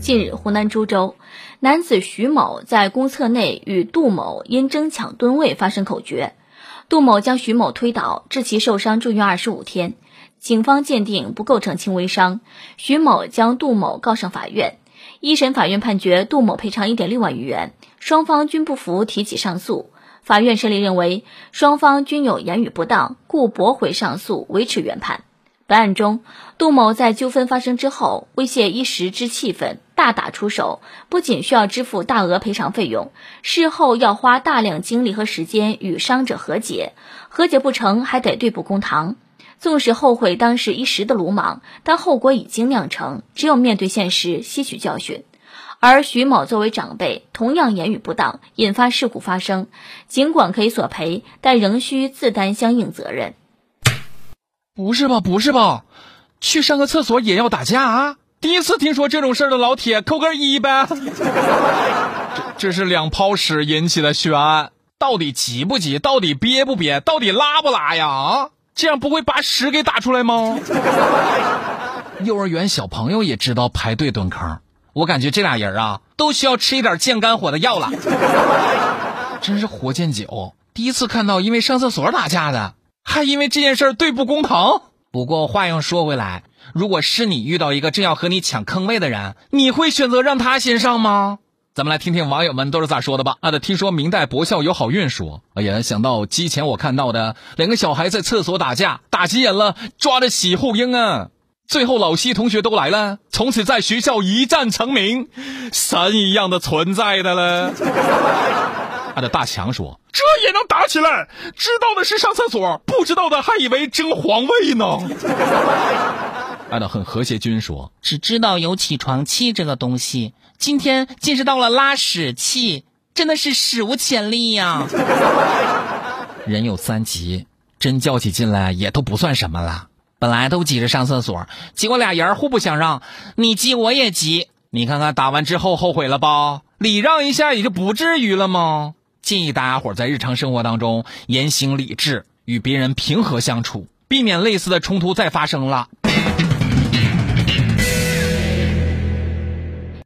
近日，湖南株洲男子徐某在公厕内与杜某因争抢蹲位发生口角，杜某将徐某推倒，致其受伤，住院二十五天。警方鉴定不构成轻微伤，徐某将杜某告上法院。一审法院判决杜某赔偿一点六万余元，双方均不服，提起上诉。法院审理认为，双方均有言语不当，故驳回上诉，维持原判。本案中，杜某在纠纷发生之后，威胁一时之气愤，大打出手，不仅需要支付大额赔偿费用，事后要花大量精力和时间与伤者和解，和解不成还得对簿公堂。纵使后悔当时一时的鲁莽，但后果已经酿成，只有面对现实，吸取教训。而徐某作为长辈，同样言语不当，引发事故发生，尽管可以索赔，但仍需自担相应责任。不是吧，不是吧，去上个厕所也要打架啊！第一次听说这种事儿的老铁，扣个一呗。这 这是两泡屎引起的血案，到底急不急？到底憋不憋？到底拉不拉呀？啊，这样不会把屎给打出来吗？幼儿园小朋友也知道排队蹲坑，我感觉这俩人啊，都需要吃一点降肝火的药了。真是活见久，第一次看到因为上厕所打架的。还因为这件事对簿公堂。不过话又说回来，如果是你遇到一个正要和你抢坑位的人，你会选择让他先上吗？咱们来听听网友们都是咋说的吧。啊，的听说明代博孝有好运说，哎呀，想到机前我看到的两个小孩在厕所打架，打急眼了，抓着洗后婴啊。最后老西同学都来了，从此在学校一战成名，神一样的存在的了。他的大强说：“这也能打起来？知道的是上厕所，不知道的还以为争皇位呢。”爱的很和谐君说：“只知道有起床气这个东西，今天见识到了拉屎气，真的是史无前例呀！人有三急，真叫起劲来也都不算什么了。本来都急着上厕所，结果俩人互不相让，你急我也急。你看看打完之后后悔了吧？礼让一下也就不至于了吗？”建议大家伙在日常生活当中言行理智，与别人平和相处，避免类似的冲突再发生了。